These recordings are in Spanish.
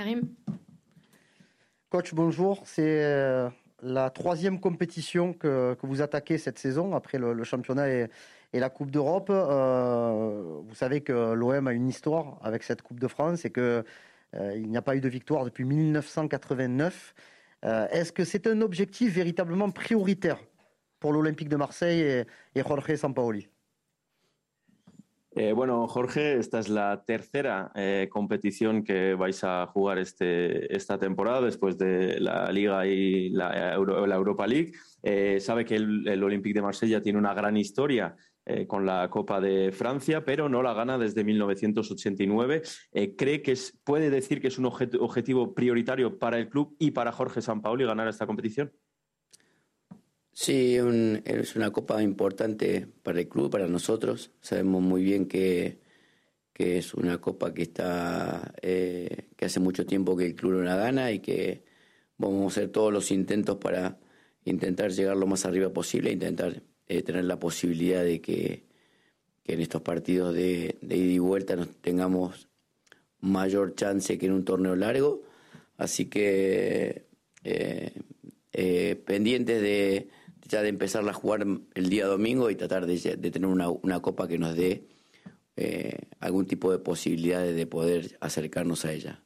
Karim Coach, bonjour. C'est euh, la troisième compétition que, vous attaquez cette saison, après le, championnat et, la Coupe d'Europe. Euh, vous savez que l'OM a une histoire avec cette Coupe de France et qu'il euh, n'y a pas eu de victoire depuis 1989. Est-ce que c'est un objectif véritablement prioritaire pour l'Olympique de Marseille et, et Jorge Sampaoli? Eh, bueno, Jorge, esta es la tercera eh, competición que vais a jugar este, esta temporada después de la Liga y la, Europa League. Eh, sabe que el, Olympique de Marsella tiene una gran historia con la Copa de Francia, pero no la gana desde 1989. ¿Cree que puede decir que es un objetivo prioritario para el club y para Jorge Sampaoli ganar esta competición? Sí, es una copa importante para el club, para nosotros. Sabemos muy bien que, que es una copa que está eh, que hace mucho tiempo que el club no la gana y que vamos a hacer todos los intentos para intentar llegar lo más arriba posible, intentar eh, tener la posibilidad de que, que en estos partidos de, ida y vuelta nos tengamos mayor chance que en un torneo largo. Así que eh, pendientes de ya de empezar a jugar el día domingo y tratar de, de tener una, una, copa que nos dé eh, algún tipo de posibilidad de, de poder acercarnos a ella.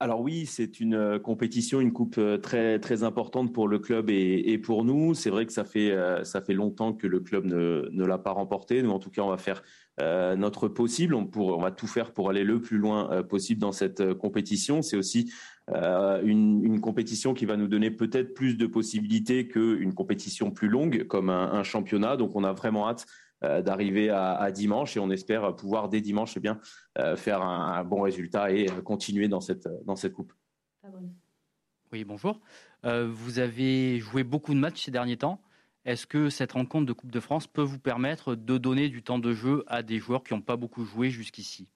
Alors oui, c'est une euh, compétition, une coupe euh, très très importante pour le club et, et pour nous. C'est vrai que ça fait euh, ça fait longtemps que le club ne, ne l'a pas remporté. Nous, en tout cas, on va faire euh, notre possible. On, pour, on va tout faire pour aller le plus loin euh, possible dans cette compétition. C'est aussi euh, une, compétition qui va nous donner peut-être plus de possibilités qu'une compétition plus longue comme un, championnat. Donc on a vraiment hâte euh, d'arriver à, dimanche et on espère pouvoir dès dimanche eh bien, euh, faire un, bon résultat et continuer dans cette, dans cette coupe. Oui, bonjour. vous avez joué beaucoup de matchs ces derniers temps. Est-ce que cette rencontre de Coupe de France peut vous permettre de donner du temps de jeu à des joueurs qui n'ont pas beaucoup joué jusqu'ici?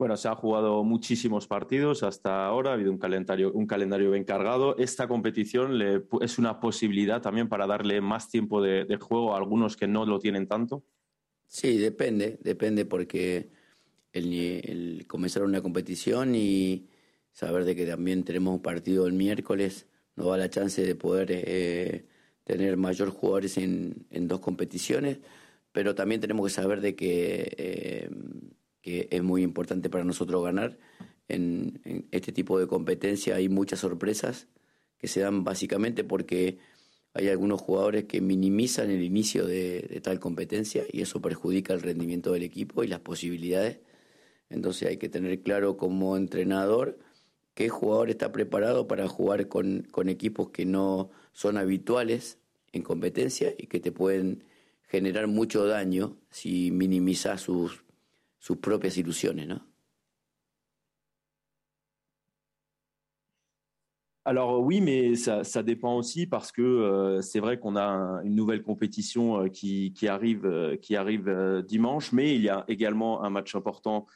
Bueno, se ha jugado muchísimos partidos hasta ahora, ha habido un calendario, un calendario bien cargado. Esta competición es una posibilidad también para darle más tiempo de, juego a algunos que no lo tienen tanto. Sí, depende, depende porque el, comenzar una competición y saber de que también tenemos un partido el miércoles nos da la chance de poder eh, tener mayor jugadores en, dos competiciones, pero también tenemos que saber de que eh, que es muy importante para nosotros ganar. En, este tipo de competencia hay muchas sorpresas que se dan básicamente porque hay algunos jugadores que minimizan el inicio de, tal competencia y eso perjudica el rendimiento del equipo y las posibilidades. Entonces hay que tener claro como entrenador qué jugador está preparado para jugar con, con equipos que no son habituales en competencia y que te pueden generar mucho daño si minimizas sus sus propias ilusiones, ¿no? Alors oui, mais ça, dépend aussi parce que euh, c'est vrai qu'on a une nouvelle compétition euh, qui, arrive, euh, qui arrive dimanche, mais il y a également un match important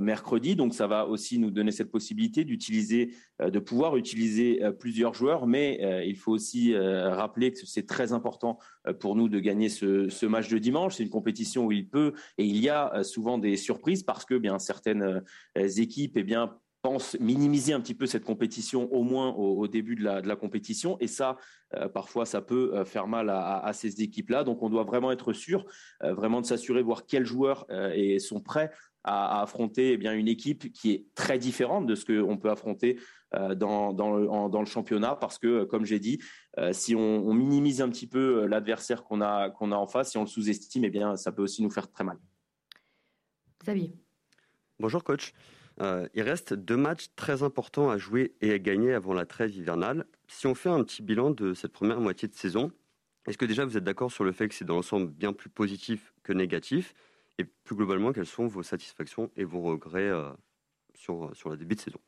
mercredi, donc ça va aussi nous donner cette possibilité d'utiliser, de pouvoir utiliser plusieurs joueurs, mais il faut aussi rappeler que c'est très important pour nous de gagner ce, match de dimanche. C'est une compétition où il peut et il y a souvent des surprises parce que bien certaines équipes, eh bien minimiser un petit peu cette compétition au moins au, début de la, compétition. Et ça euh, parfois ça peut euh, faire mal à, ces équipes là donc on doit vraiment être sûr euh, vraiment de s'assurer voir quels joueurs et sont prêts à, affronter eh bien une équipe qui est très différente de ce qu'on peut affronter dans, dans, le, dans, le, championnat parce que comme j'ai dit si on, minimise un petit peu l'adversaire qu'on a qu'on a en face si on le sous-estime eh bien ça peut aussi nous faire très mal. Xavier. Bonjour coach. Euh, il reste deux matchs très importants à jouer et à gagner avant la trêve hivernale. Si on fait un petit bilan de cette première moitié de saison, est-ce que déjà vous êtes d'accord sur le fait que c'est dans l'ensemble bien plus positif que négatif? Et plus globalement, quelles sont vos satisfactions et vos regrets euh, sur, sur le début de saison?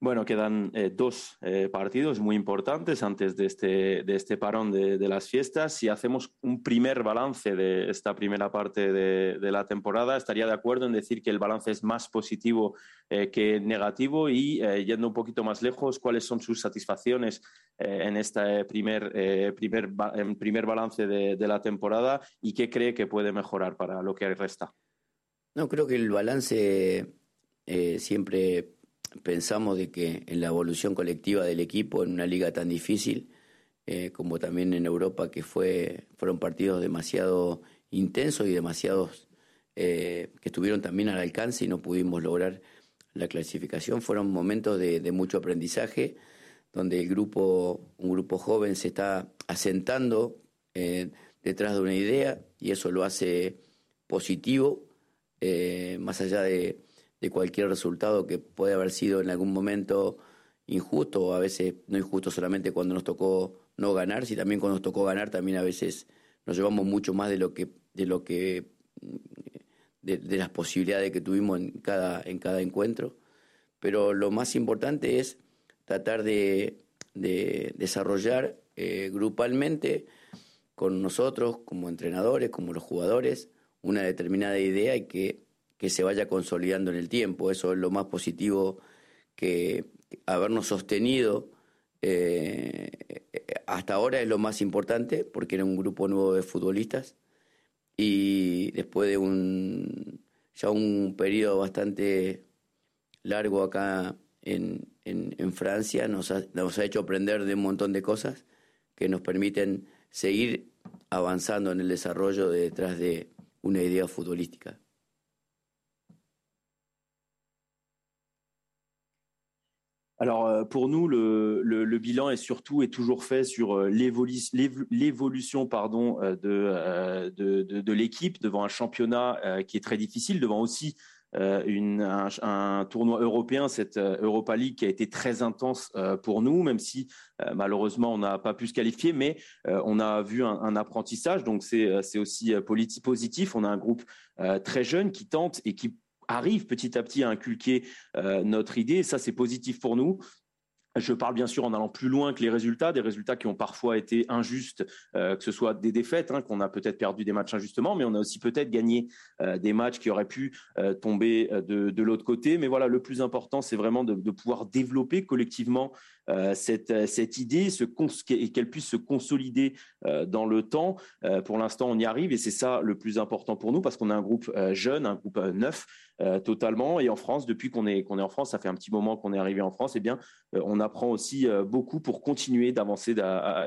Bueno, quedan eh, dos eh, partidos muy importantes antes de este, de este parón de, las fiestas. Si hacemos un primer balance de esta primera parte de, la temporada, estaría de acuerdo en decir que el balance es más positivo eh, que negativo y yendo un poquito más lejos, ¿cuáles son sus satisfacciones en este primer, primer, primer balance de, la temporada y qué cree que puede mejorar para lo que resta? No, creo que el balance siempre pensamos de que en la evolución colectiva del equipo en una liga tan difícil eh, como también en Europa que fue fueron partidos demasiado intensos y demasiados eh, que estuvieron también al alcance y no pudimos lograr la clasificación fueron momentos de, de mucho aprendizaje donde el grupo un grupo joven se está asentando detrás de una idea y eso lo hace positivo más allá de de cualquier resultado que puede haber sido en algún momento injusto o a veces no injusto solamente cuando nos tocó no ganar, si también cuando nos tocó ganar también a veces nos llevamos mucho más de lo que de lo que de, las posibilidades que tuvimos en cada en cada encuentro, pero lo más importante es tratar de, desarrollar eh, grupalmente con nosotros como entrenadores, como los jugadores, una determinada idea y que que se vaya consolidando en el tiempo. Eso es lo más positivo que habernos sostenido eh, hasta ahora es lo más importante porque era un grupo nuevo de futbolistas y después de un ya un periodo bastante largo acá en, en, Francia nos ha, nos ha hecho aprender de un montón de cosas que nos permiten seguir avanzando en el desarrollo detrás de una idea futbolística. Alors euh, pour nous, le, bilan est surtout et toujours fait sur euh, l'évolution pardon euh, de, de, de, l'équipe devant un championnat qui est très difficile, devant aussi une, un, tournoi européen, cette Europa League qui a été très intense pour nous, même si malheureusement on n'a pas pu se qualifier, mais on a vu un, un apprentissage, donc c'est aussi positif. On a un groupe très jeune qui tente et qui arrive petit à petit à inculquer euh, notre idée. ça, c'est positif pour nous. Je parle bien sûr en allant plus loin que les résultats, des résultats qui ont parfois été injustes, euh, que ce soit des défaites, hein, qu'on a peut-être perdu des matchs injustement, mais on a aussi peut-être gagné euh, des matchs qui auraient pu tomber de, l'autre côté. Mais voilà, le plus important, c'est vraiment de, pouvoir développer collectivement cette, cette idée et qu'elle puisse se consolider dans le temps. Pour l'instant, on y arrive et c'est ça le plus important pour nous parce qu'on a un groupe jeune, un groupe neuf totalement. Et en France, depuis qu'on est, qu'on est en France, ça fait un petit moment qu'on est arrivé en France, eh bien, on apprend aussi beaucoup pour continuer d'avancer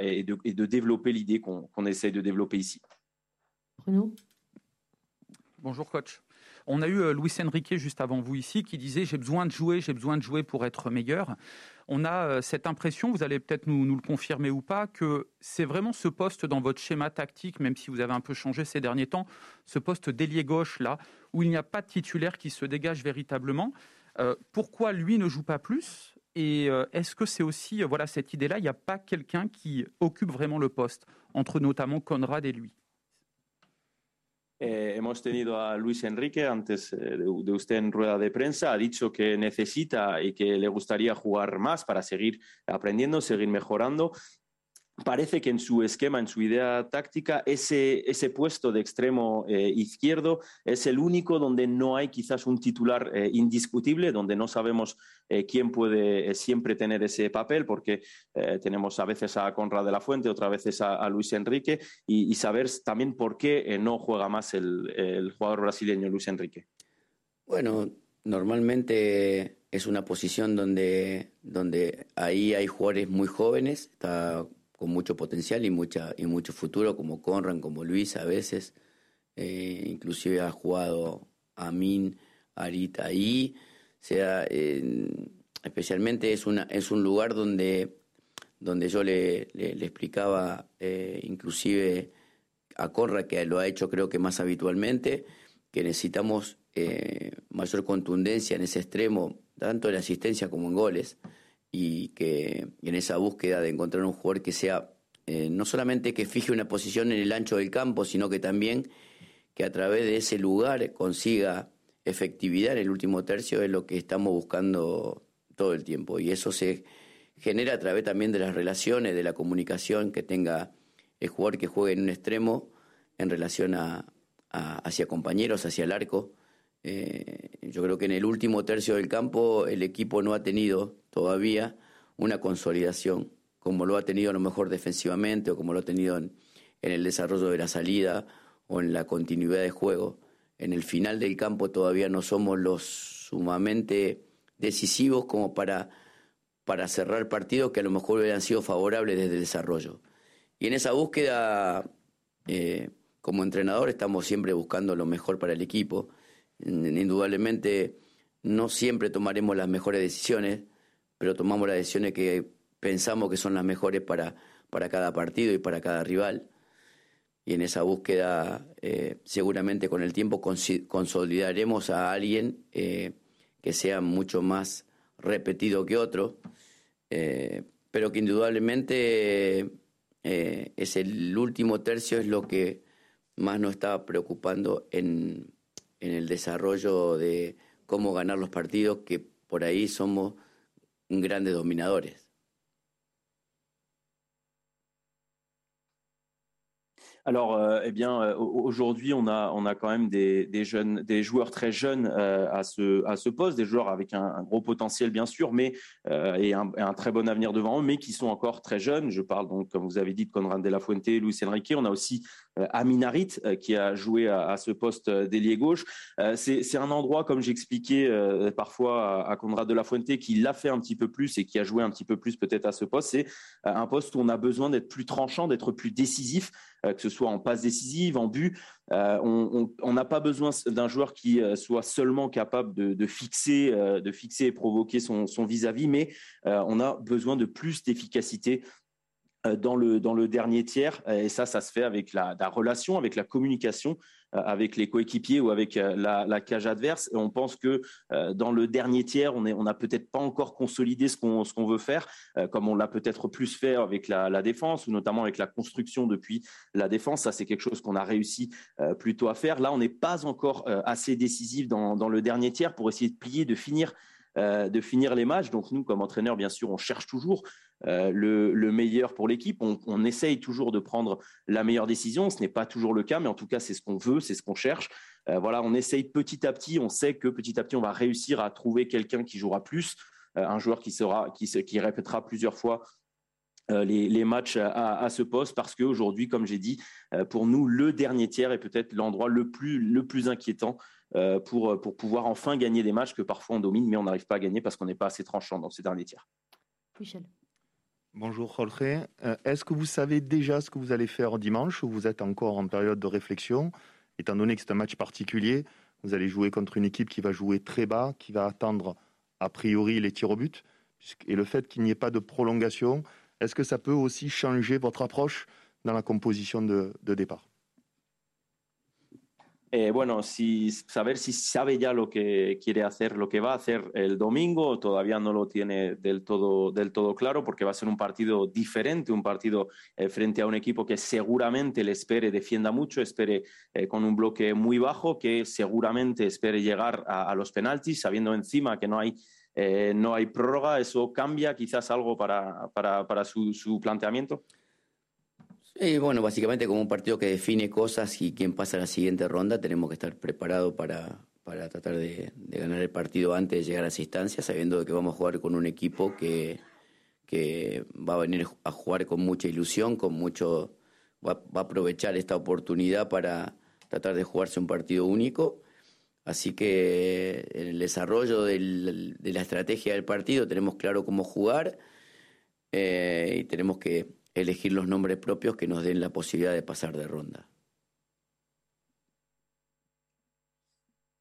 et de, développer l'idée qu'on qu essaye de développer ici. Bonjour coach. On a eu Luis Enrique juste avant vous ici qui disait j'ai besoin de jouer, j'ai besoin de jouer pour être meilleur on a euh, cette impression, vous allez peut-être nous, le confirmer ou pas, que c'est vraiment ce poste dans votre schéma tactique, même si vous avez un peu changé ces derniers temps, ce poste d'ailier gauche là, où il n'y a pas de titulaire qui se dégage véritablement. Euh, pourquoi lui ne joue pas plus? Et euh, est-ce que c'est aussi voilà cette idée-là Il n'y a pas quelqu'un qui occupe vraiment le poste entre notamment Conrad et lui? Eh, hemos tenido a Luis Enrique antes eh, de, usted en rueda de prensa, ha dicho que necesita y que le gustaría jugar más para seguir aprendiendo, seguir mejorando parece que en su esquema, en su idea táctica, ese, puesto de extremo eh, izquierdo es el único donde no hay quizás un titular eh, indiscutible, donde no sabemos eh, quién puede siempre tener ese papel, porque tenemos a veces a Conrad de la Fuente, otras veces a, Luis Enrique, y, saber también por qué no juega más el, el jugador brasileño Luis Enrique. Bueno, normalmente es una posición donde, donde ahí hay jugadores muy jóvenes, está con mucho potencial y, mucha, y mucho futuro, como Conran, como Luis a veces. Eh, inclusive ha jugado Amin, Arita ahí. sea, especialmente es, una, es un lugar donde, donde yo le, le, explicaba eh, inclusive a Conra, que lo ha hecho creo que más habitualmente, que necesitamos eh, mayor contundencia en ese extremo, tanto en asistencia como en goles y que en esa búsqueda de encontrar un jugador que sea eh, no solamente que fije una posición en el ancho del campo, sino que también que a través de ese lugar consiga efectividad en el último tercio es lo que estamos buscando todo el tiempo y eso se genera a través también de las relaciones, de la comunicación que tenga el jugador que juegue en un extremo en relación a, hacia compañeros, hacia el arco. Eh, yo creo que en el último tercio del campo el equipo no ha tenido todavía una consolidación, como lo ha tenido a lo mejor defensivamente o como lo ha tenido en, el desarrollo de la salida o en la continuidad de juego. en el final del campo todavía no somos los sumamente decisivos como para, para cerrar partidos que a lo mejor hubieran sido favorables desde el desarrollo. Y en esa búsqueda, eh, como entrenador, estamos siempre buscando lo mejor para el equipo. Indudablemente, no siempre tomaremos las mejores decisiones, pero tomamos las decisiones que pensamos que son las mejores para, para cada partido y para cada rival. Y en esa búsqueda, eh, seguramente con el tiempo consolidaremos a alguien eh, que sea mucho más repetido que otro, pero que indudablemente eh, es el último tercio, es lo que más nos está preocupando en, en el desarrollo de cómo ganar los partidos, que por ahí somos grandes dominadores. Alors, euh, eh bien, euh, aujourd'hui, on a, on a quand même des, jeunes, des joueurs très jeunes euh, à, ce, à ce poste, des joueurs avec un, gros potentiel, bien sûr, mais et un, très bon avenir devant eux, mais qui sont encore très jeunes. Je parle donc, comme vous avez dit, de Conrad de la Fuente, Luis Enrique. On a aussi Aminarit qui a joué à, à ce poste d'ailier gauche. C'est un endroit, comme j'expliquais parfois à, Conrad de la Fuente, qui l'a fait un petit peu plus et qui a joué un petit peu plus peut-être à ce poste. C'est un poste où on a besoin d'être plus tranchant, d'être plus décisif que ce soit en passe décisive, en but. Euh, on n'a pas besoin d'un joueur qui euh, soit seulement capable de, fixer, euh, de fixer et provoquer son vis-à-vis, mais on a besoin de plus d'efficacité dans le, dernier tiers. Et ça, ça se fait avec la relation, avec la communication euh, avec les coéquipiers ou avec euh, la, cage adverse. Et on pense que euh, dans le dernier tiers, on n'a on peut-être pas encore consolidé ce qu'on ce qu'on veut faire, comme on l'a peut-être plus fait avec la, défense ou notamment avec la construction depuis la défense. Ça, c'est quelque chose qu'on a réussi plutôt à faire. Là, on n'est pas encore assez décisif dans, dans le dernier tiers pour essayer de plier, de finir de finir les matchs. Donc nous, comme entraîneurs, bien sûr, on cherche toujours euh, le, meilleur pour l'équipe. On, essaye toujours de prendre la meilleure décision. Ce n'est pas toujours le cas, mais en tout cas, c'est ce qu'on veut, c'est ce qu'on cherche. Euh, voilà, on essaye petit à petit. On sait que petit à petit, on va réussir à trouver quelqu'un qui jouera plus, euh, un joueur qui sera, qui, répétera plusieurs fois les, matchs à, ce poste parce qu'aujourd'hui, comme j'ai dit, pour nous, le dernier tiers est peut-être l'endroit le plus, le plus inquiétant pour, pour pouvoir enfin gagner des matchs que parfois on domine, mais on n'arrive pas à gagner parce qu'on n'est pas assez tranchant dans ces derniers tiers. Michel. Bonjour Jorge. Euh, est-ce que vous savez déjà ce que vous allez faire dimanche ou vous êtes encore en période de réflexion? Étant donné que c'est un match particulier, vous allez jouer contre une équipe qui va jouer très bas, qui va attendre a priori les tirs au but. Et le fait qu'il n'y ait pas de prolongation, est-ce que ça peut aussi changer votre approche dans la composition de départ? Eh, bueno, si, saber si sabe ya lo que quiere hacer, lo que va a hacer el domingo, todavía no lo tiene del todo, del todo claro porque va a ser un partido diferente, un partido eh, frente a un equipo que seguramente le espere, defienda mucho, espere eh, con un bloque muy bajo, que seguramente espere llegar a, los penaltis, sabiendo encima que no hay, no hay prórroga. ¿Eso cambia quizás algo para, su planteamiento? Y bueno, básicamente como un partido que define cosas y quién pasa a la siguiente ronda, tenemos que estar preparados para, para tratar de, ganar el partido antes de llegar a esa instancia, sabiendo que vamos a jugar con un equipo que, que va a venir a jugar con mucha ilusión, con mucho va, a aprovechar esta oportunidad para tratar de jugarse un partido único. Así que en el desarrollo de la estrategia del partido tenemos claro cómo jugar eh, y tenemos que elegir los nombres propios que nos den la posibilidad de pasar de ronda.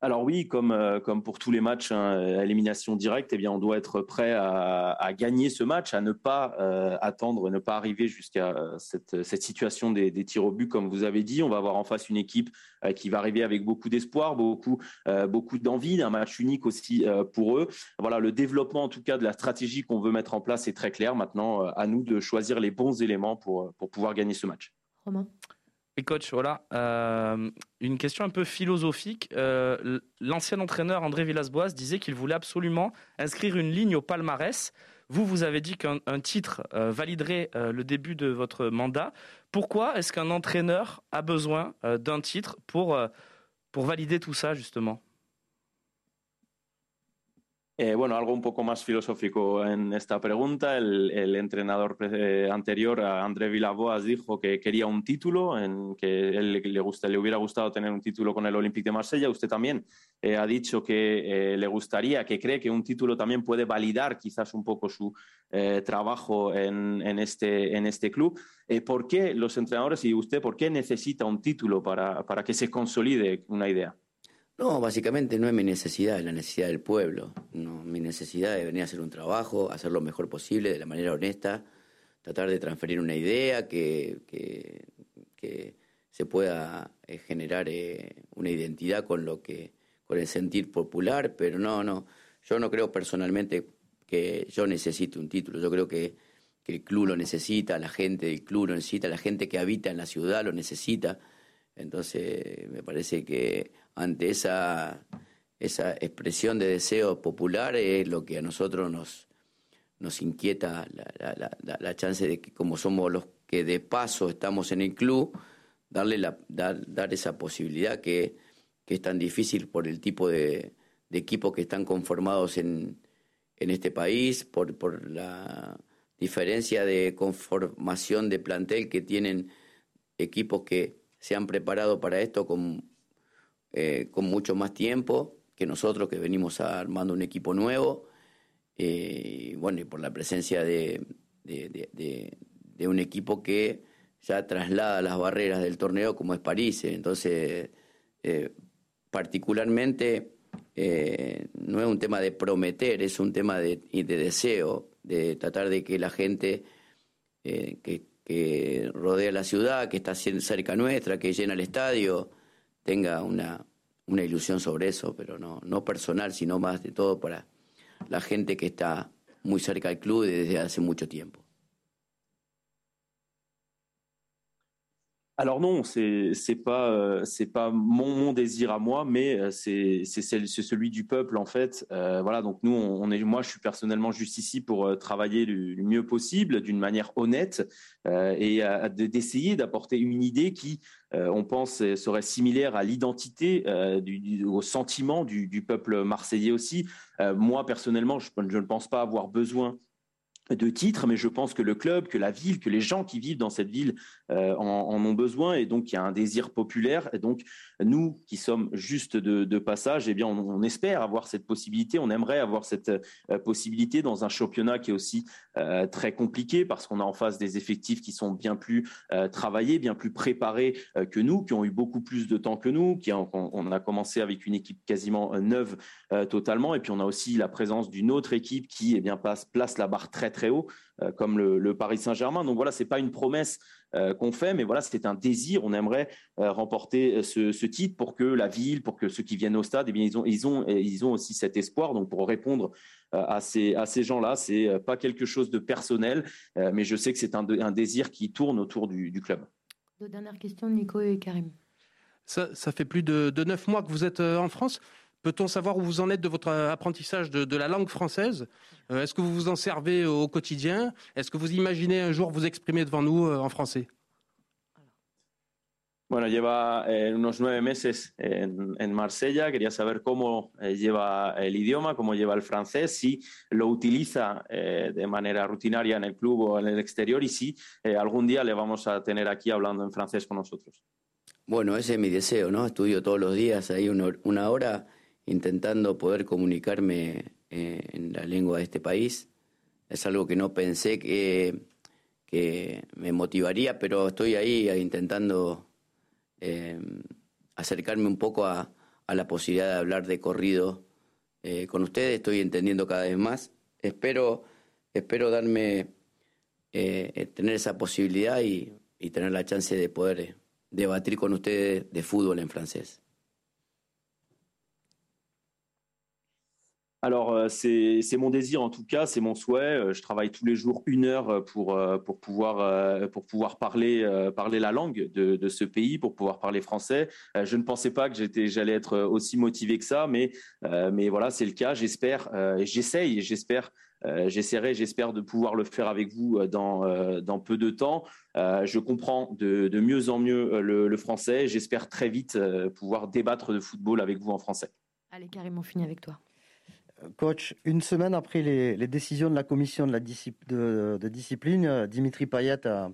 Alors oui, comme, euh, comme pour tous les matchs hein, à élimination directe, eh on doit être prêt à, à gagner ce match, à ne pas euh, attendre, ne pas arriver jusqu'à euh, cette, situation des, tirs au but, comme vous avez dit. On va avoir en face une équipe euh, qui va arriver avec beaucoup d'espoir, beaucoup, euh, d'envie, un match unique aussi pour eux. Voilà, le développement en tout cas de la stratégie qu'on veut mettre en place est très clair. Maintenant, à nous de choisir les bons éléments pour, pouvoir gagner ce match. Et coach, voilà, euh, une question un peu philosophique. Euh, l'ancien entraîneur André Villas-Boas disait qu'il voulait absolument inscrire une ligne au palmarès. Vous, vous avez dit qu'un titre euh, validerait le début de votre mandat. Pourquoi est-ce qu'un entraîneur a besoin d'un titre pour, pour valider tout ça, justement? Eh, bueno, algo un poco más filosófico en esta pregunta. El, entrenador anterior, André Villaboas, dijo que quería un título, que le, le hubiera gustado tener un título con el Olympique de Marsella. Usted también eh, ha dicho que eh, le gustaría, que cree que un título también puede validar quizás un poco su trabajo este, en este club. ¿Por qué los entrenadores y usted, por qué necesita un título para que se consolide una idea? No, básicamente no es mi necesidad, es la necesidad del pueblo. No, mi necesidad es venir a hacer un trabajo, hacer lo mejor posible, de la manera honesta, tratar de transferir una idea que, que, se pueda eh, generar eh, una identidad con lo que, con el sentir popular, pero no, no. Yo no creo personalmente que yo necesite un título. Yo creo que, que el club lo necesita, la gente del club lo necesita, la gente que habita en la ciudad lo necesita. Entonces, me parece que ante esa, esa expresión de deseo popular es lo que a nosotros nos, nos inquieta la, la, chance de que como somos los que de paso estamos en el club, darle la, dar, dar esa posibilidad que, que, es tan difícil por el tipo de, de equipos que están conformados en, en este país, por, por la diferencia de conformación de plantel que tienen equipos que se han preparado para esto con eh, con mucho más tiempo que nosotros que venimos armando un equipo nuevo. Eh, bueno, y por la presencia de, de, un equipo que ya traslada las barreras del torneo como es París. Entonces, eh, particularmente, no es un tema de prometer, es un tema de, de deseo, de tratar de que la gente que, que rodea la ciudad, que está cerca nuestra, que llena el estadio, tenga una, una ilusión sobre eso, pero no, no personal, sino más de todo para la gente que está muy cerca del club desde hace mucho tiempo. Alors non, c'est c'est pas euh, c'est pas mon, désir à moi, mais euh, c'est c'est celui du peuple en fait. Euh, voilà, donc nous on, est moi je suis personnellement juste ici pour travailler le, mieux possible, d'une manière honnête et d'essayer d'apporter une idée qui on pense serait similaire à l'identité, au sentiment du, du, peuple marseillais aussi. moi personnellement, je, je ne pense pas avoir besoin de titres, mais je pense que le club, que la ville, que les gens qui vivent dans cette ville euh, en, ont besoin, et donc il y a un désir populaire. Donc nous, qui sommes juste de, passage, eh bien on, espère avoir cette possibilité, on aimerait avoir cette euh, possibilité dans un championnat qui est aussi euh, très compliqué parce qu'on a en face des effectifs qui sont bien plus travaillés, bien plus préparés que nous, qui ont eu beaucoup plus de temps que nous, qui on, a commencé avec une équipe quasiment neuve totalement, et puis on a aussi la présence d'une autre équipe qui eh bien place la barre très très haut, comme le, Paris Saint-Germain. Donc voilà, c'est pas une promesse qu'on fait, mais voilà, c'était un désir. On aimerait euh, remporter ce, titre pour que la ville, pour que ceux qui viennent au stade, eh bien, ils ont, ils ont, ils ont aussi cet espoir. Donc pour répondre à ces, à ces gens-là, c'est pas quelque chose de personnel, mais je sais que c'est un, un, désir qui tourne autour du, club. Deux dernières questions, Nico et Karim. Ça, ça fait plus de, de neuf mois que vous êtes en France. Peut-on savoir où vous en êtes de votre apprentissage de, la langue française? Euh, Est-ce que vous vous en servez au quotidien? Est-ce que vous imaginez un jour vous exprimer devant nous euh, en français? Bueno, lleva eh, unos nueve meses en, en, Marsella. Quería saber cómo eh, lleva el idioma, cómo lleva el francés, si lo utiliza eh, de manera rutinaria en el club o en el exterior y si algún día le vamos a tener aquí hablando en francés con nosotros. Bueno, ese es mi deseo, ¿no? Estudio todos los días ahí una hora intentando poder comunicarme eh, en la lengua de este país. Es algo que no pensé que, que me motivaría, pero estoy ahí intentando eh, acercarme un poco a, a, la posibilidad de hablar de corrido eh, con ustedes. Estoy entendiendo cada vez más. Espero, espero darme, tener esa posibilidad y, y tener la chance de poder debatir con ustedes de fútbol en francés. Alors, euh, c'est mon désir en tout cas, c'est mon souhait. Euh, je travaille tous les jours une heure euh, pour, pour, pouvoir, pour pouvoir parler, parler la langue de, ce pays, pour pouvoir parler français. Je ne pensais pas que j'allais être aussi motivé que ça, mais, mais voilà, c'est le cas. J'espère, j'essaye j'espère. J'essaierai, j'espère de pouvoir le faire avec vous dans, dans peu de temps. je comprends de, de, mieux en mieux le, le français. J'espère très vite pouvoir débattre de football avec vous en français. Allez, carrément fini avec toi. Coach, une semaine après les, décisions de la commission de, la discipline, Dimitri Payet a,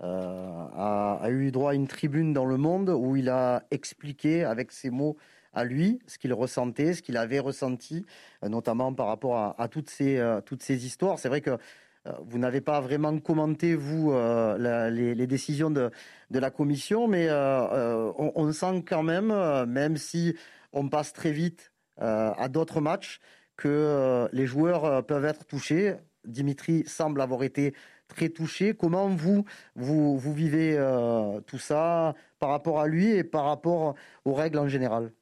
a, eu droit à une tribune dans Le Monde où il a expliqué avec ses mots à lui ce qu'il ressentait, ce qu'il avait ressenti, notamment par rapport à, toutes, ces, toutes ces histoires. C'est vrai que euh, vous n'avez pas vraiment commenté, vous, euh, les, décisions de, la commission, mais euh, on, sent quand même, même si on passe très vite à d'autres matchs, que les joueurs peuvent être touchés. Dimitri semble avoir été très touché. Comment vous vivez tout ça par rapport à lui et par rapport aux règles en général?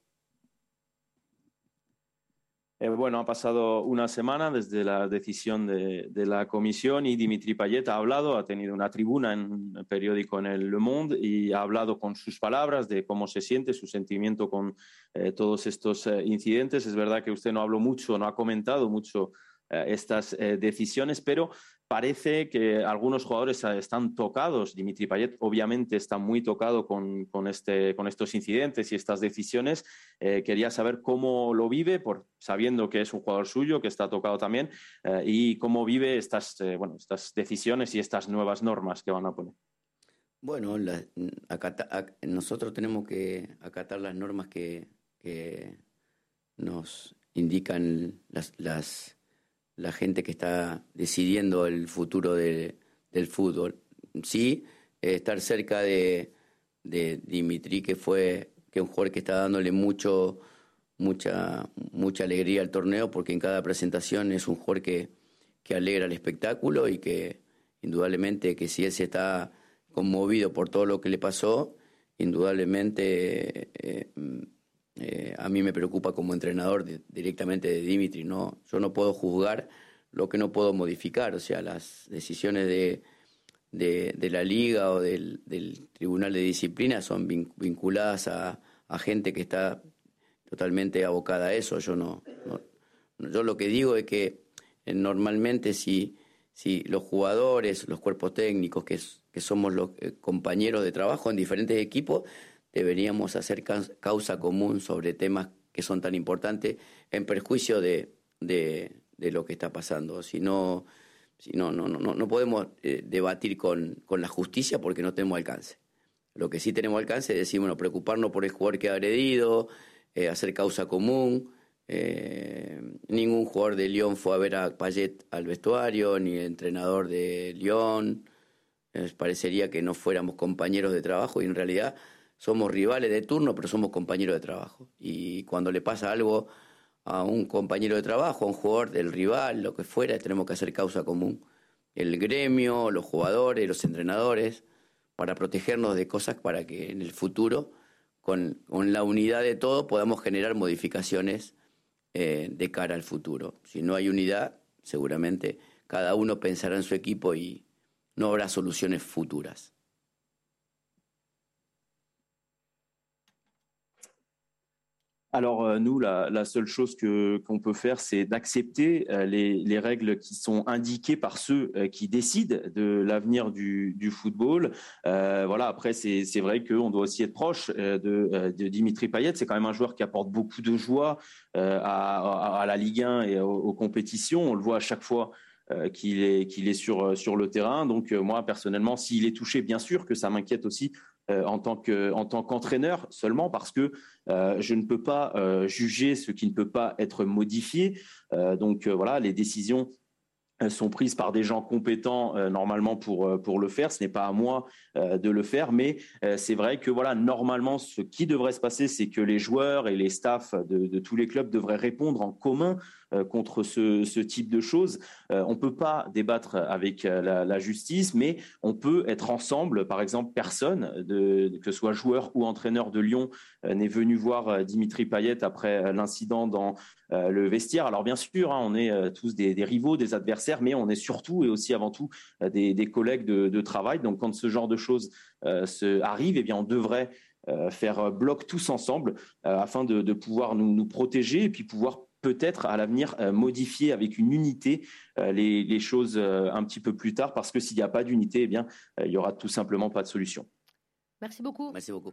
Eh, bueno, ha pasado una semana desde la decisión de, la comisión y Dimitri Payet ha hablado, ha tenido una tribuna en el periódico en el Le Monde y ha hablado con sus palabras de cómo se siente, su sentimiento con eh, todos estos eh, incidentes. Es verdad que usted no habló mucho, no ha comentado mucho estas decisiones, pero parece que algunos jugadores están tocados. Dimitri Payet obviamente está muy tocado con, con, este, con estos incidentes y estas decisiones. Eh, quería saber cómo lo vive, por, sabiendo que es un jugador suyo, que está tocado también, eh, y cómo vive estas, eh, bueno, estas decisiones y estas nuevas normas que van a poner. Bueno, nosotros tenemos que acatar las normas que, nos indican las la gente que está decidiendo el futuro del fútbol. Sí, estar cerca de, Dimitri, que fue que un jugador que está dándole mucho, mucha, mucha alegría al torneo, porque en cada presentación es un jugador que, que alegra el espectáculo y que indudablemente que si él se está conmovido por todo lo que le pasó, indudablemente eh, eh, a mí me preocupa como entrenador directamente de Dimitri, ¿no? Yo no puedo juzgar lo que no puedo modificar, o sea, las decisiones de, de, la liga o del, tribunal de disciplina son vinculadas a, gente que está totalmente abocada a eso. Yo no, yo lo que digo es que eh, normalmente si, si los jugadores, los cuerpos técnicos, que, que somos los eh, compañeros de trabajo en diferentes equipos, deberíamos hacer causa común sobre temas que son tan importantes en perjuicio de, de, lo que está pasando. Si no, si no, no, no, no podemos eh, debatir con, con, la justicia porque no tenemos alcance. Lo que sí tenemos alcance es decir, bueno, preocuparnos por el jugador que ha agredido, eh, hacer causa común. Eh, ningún jugador de Lyon fue a ver a Payet al vestuario, ni el entrenador de Lyon. parecería que no fuéramos compañeros de trabajo y en realidad somos rivales de turno, pero somos compañeros de trabajo. Y cuando le pasa algo a un compañero de trabajo, a un jugador del rival, lo que fuera, tenemos que hacer causa común. El gremio, los jugadores, los entrenadores, para protegernos de cosas para que en el futuro, con, la unidad de todo, podamos generar modificaciones eh, de cara al futuro. Si no hay unidad, seguramente cada uno pensará en su equipo y no habrá soluciones futuras. Alors euh, nous, la, seule chose que qu'on peut faire, c'est d'accepter euh, les, règles qui sont indiquées par ceux euh, qui décident de l'avenir du, football. voilà. Après, c'est vrai qu'on doit aussi être proche de, Dimitri Payet. C'est quand même un joueur qui apporte beaucoup de joie à, la Ligue 1 et aux, compétitions. On le voit à chaque fois. qu'il est, qu'il est sur, sur le terrain. Donc moi, personnellement, s'il est touché, bien sûr que ça m'inquiète aussi euh, en tant que en tant qu'entraîneur seulement parce que euh, je ne peux pas euh, juger ce qui ne peut pas être modifié. donc voilà, les décisions sont prises par des gens compétents normalement pour pour le faire. Ce n'est pas à moi de le faire, mais c'est vrai que voilà, normalement, ce qui devrait se passer, c'est que les joueurs et les staffs de, tous les clubs devraient répondre en commun contre ce, type de choses. Euh, on ne peut pas débattre avec euh, la, justice, mais on peut être ensemble. Par exemple, personne, que ce soit joueur ou entraîneur de Lyon, n'est venu voir Dimitri Payet après l'incident dans le vestiaire. Alors bien sûr, hein, on est tous des, rivaux, des adversaires, mais on est surtout et aussi avant tout des, collègues de, travail. Donc quand ce genre de choses se arrive, eh bien on devrait faire bloc tous ensemble afin de, pouvoir nous, protéger et puis pouvoir peut-être à l'avenir euh, modifier avec une unité euh, les, choses euh, un petit peu plus tard, parce que s'il n'y a pas d'unité, eh bien, il n'y aura tout simplement pas de solution. Merci beaucoup. Merci beaucoup.